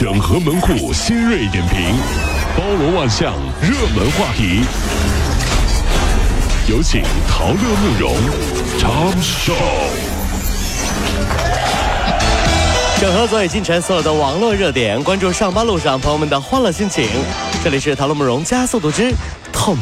整合门户新锐点评，包罗万象，热门话题。有请陶乐慕容长寿。整合昨夜今晨所有的网络热点，关注上班路上朋友们的欢乐心情。这里是陶乐慕容加速度之 Tom。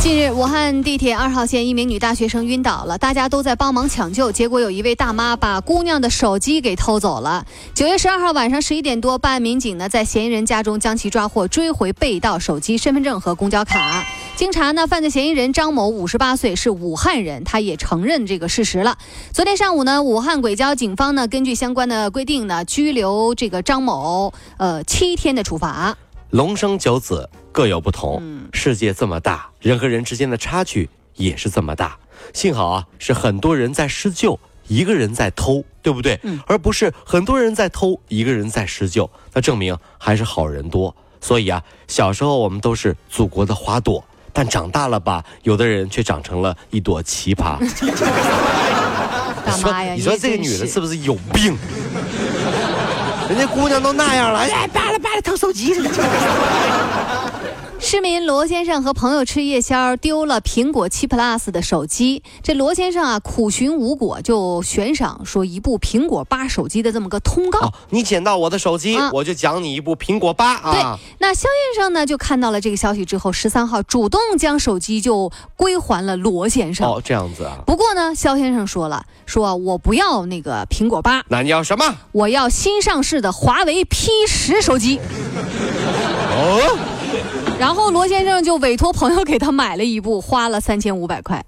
近日，武汉地铁二号线一名女大学生晕倒了，大家都在帮忙抢救，结果有一位大妈把姑娘的手机给偷走了。九月十二号晚上十一点多，办案民警呢在嫌疑人家中将其抓获，追回被盗手机、身份证和公交卡。经查呢，犯罪嫌疑人张某五十八岁，是武汉人，他也承认这个事实了。昨天上午呢，武汉轨交警方呢根据相关的规定呢，拘留这个张某，呃七天的处罚。龙生九子。各有不同，世界这么大，人和人之间的差距也是这么大。幸好啊，是很多人在施救，一个人在偷，对不对？嗯，而不是很多人在偷，一个人在施救，那证明还是好人多。所以啊，小时候我们都是祖国的花朵，但长大了吧，有的人却长成了一朵奇葩。大妈呀，你说这个女的是不是有病？人家姑娘都那样了，哎，扒拉扒拉偷手机。市民罗先生和朋友吃夜宵，丢了苹果七 Plus 的手机。这罗先生啊，苦寻无果，就悬赏说一部苹果八手机的这么个通告。你捡到我的手机，我就奖你一部苹果八啊。对，那肖先生呢，就看到了这个消息之后，十三号主动将手机就归还了罗先生。哦，这样子啊。不过呢，肖先生说了，说我不要那个苹果八，那你要什么？我要新上市的华为 P 十手机。哦。然后罗先生就委托朋友给他买了一部，花了三千五百块。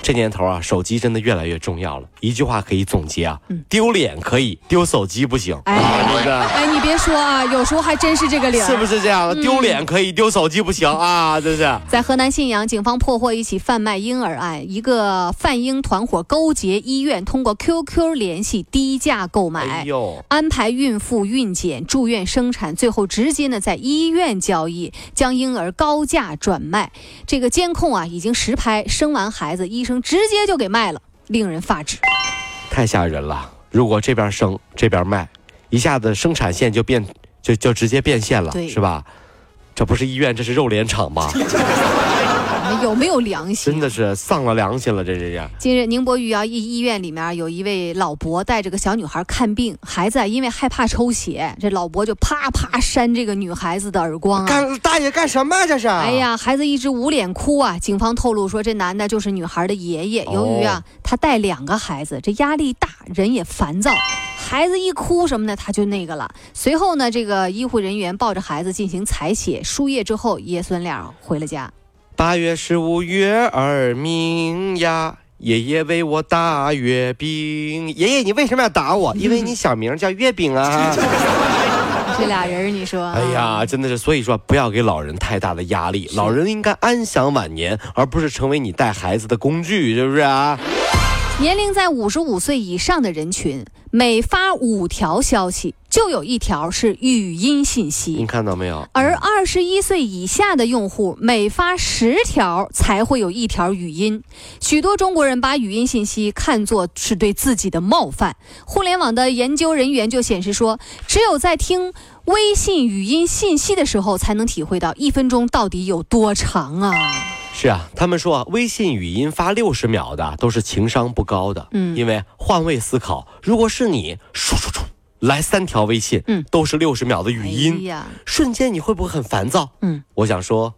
这年头啊，手机真的越来越重要了。一句话可以总结啊，丢脸可以，丢手机不行。哎，哎，你别说啊，有时候还真是这个理儿。是不是这样？丢脸可以，丢手机不行啊，这是。在河南信阳，警方破获一起贩卖婴儿案，一个贩婴团伙勾结医院，通过 QQ 联系，低价购买，安排孕妇孕检、住院生产，最后直接呢在医院交易，将婴儿高价转卖。这个监控啊已经实拍，生完孩子，医生。直接就给卖了，令人发指，太吓人了！如果这边生这边卖，一下子生产线就变就就直接变现了，是吧？这不是医院，这是肉联厂吧？有没有良心？真的是丧了良心了，这这这。近日，宁波余姚一医院里面有一位老伯带着个小女孩看病，孩子因为害怕抽血，这老伯就啪啪扇这个女孩子的耳光啊！干大爷干什么这是？哎呀，孩子一直捂脸哭啊！警方透露说，这男的就是女孩的爷爷。由于啊，他带两个孩子，这压力大，人也烦躁，孩子一哭什么的，他就那个了。随后呢，这个医护人员抱着孩子进行采血输液之后，爷孙俩回了家。八月十五月儿明呀，爷爷为我打月饼。爷爷，你为什么要打我？因为你小名叫月饼啊。这俩人，你说？哎呀，真的是，所以说不要给老人太大的压力，老人应该安享晚年，而不是成为你带孩子的工具，是不是啊？年龄在五十五岁以上的人群，每发五条消息。就有一条是语音信息，您看到没有？而二十一岁以下的用户每发十条才会有一条语音。许多中国人把语音信息看作是对自己的冒犯。互联网的研究人员就显示说，只有在听微信语音信息的时候，才能体会到一分钟到底有多长啊！是啊，他们说啊微信语音发六十秒的都是情商不高的。嗯，因为换位思考，如果是你，说说说。来三条微信，嗯，都是六十秒的语音，瞬间你会不会很烦躁？嗯，我想说，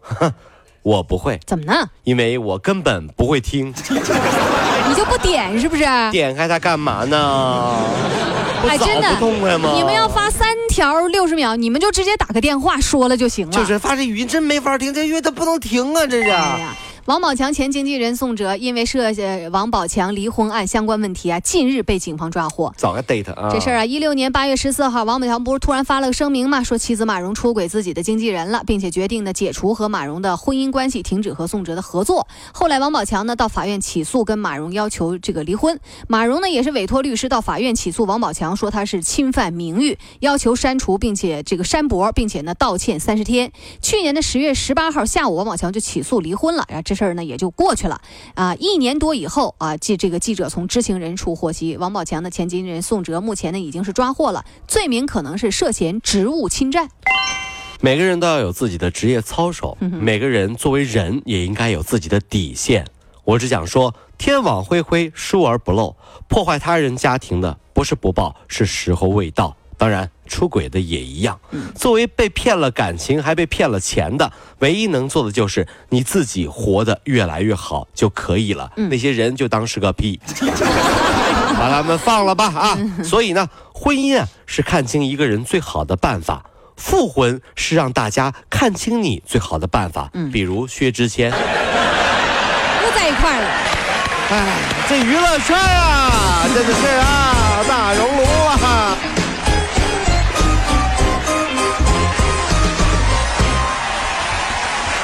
我不会。怎么呢？因为我根本不会听。你就不点是不是？点开它干嘛呢？哎，真的不痛快吗？你们要发三条六十秒，你们就直接打个电话说了就行了。就是发这语音真没法听，这因为它不能停啊，这是。王宝强前经纪人宋哲因为涉嫌王宝强离婚案相关问题啊，近日被警方抓获。早个 date 啊！这事儿啊，一六年八月十四号，王宝强不是突然发了个声明嘛，说妻子马蓉出轨自己的经纪人了，并且决定呢解除和马蓉的婚姻关系，停止和宋哲的合作。后来王宝强呢到法院起诉，跟马蓉要求这个离婚。马蓉呢也是委托律师到法院起诉王宝强，说他是侵犯名誉，要求删除并且这个删博，并且呢道歉三十天。去年的十月十八号下午，王宝强就起诉离婚了。然后这。这事儿呢也就过去了。啊，一年多以后啊，记这个记者从知情人处获悉，王宝强的前经纪人宋哲目前呢已经是抓获了，罪名可能是涉嫌职务侵占。每个人都要有自己的职业操守，每个人作为人也应该有自己的底线。我只想说，天网恢恢，疏而不漏。破坏他人家庭的不是不报，是时候未到。当然，出轨的也一样。作为被骗了感情还被骗了钱的，唯一能做的就是你自己活得越来越好就可以了。那些人就当是个屁，把他们放了吧啊！所以呢，婚姻啊是看清一个人最好的办法。复婚是让大家看清你最好的办法，嗯，比如薛之谦，又在一块了。哎，这娱乐圈啊，真的是啊，大熔炉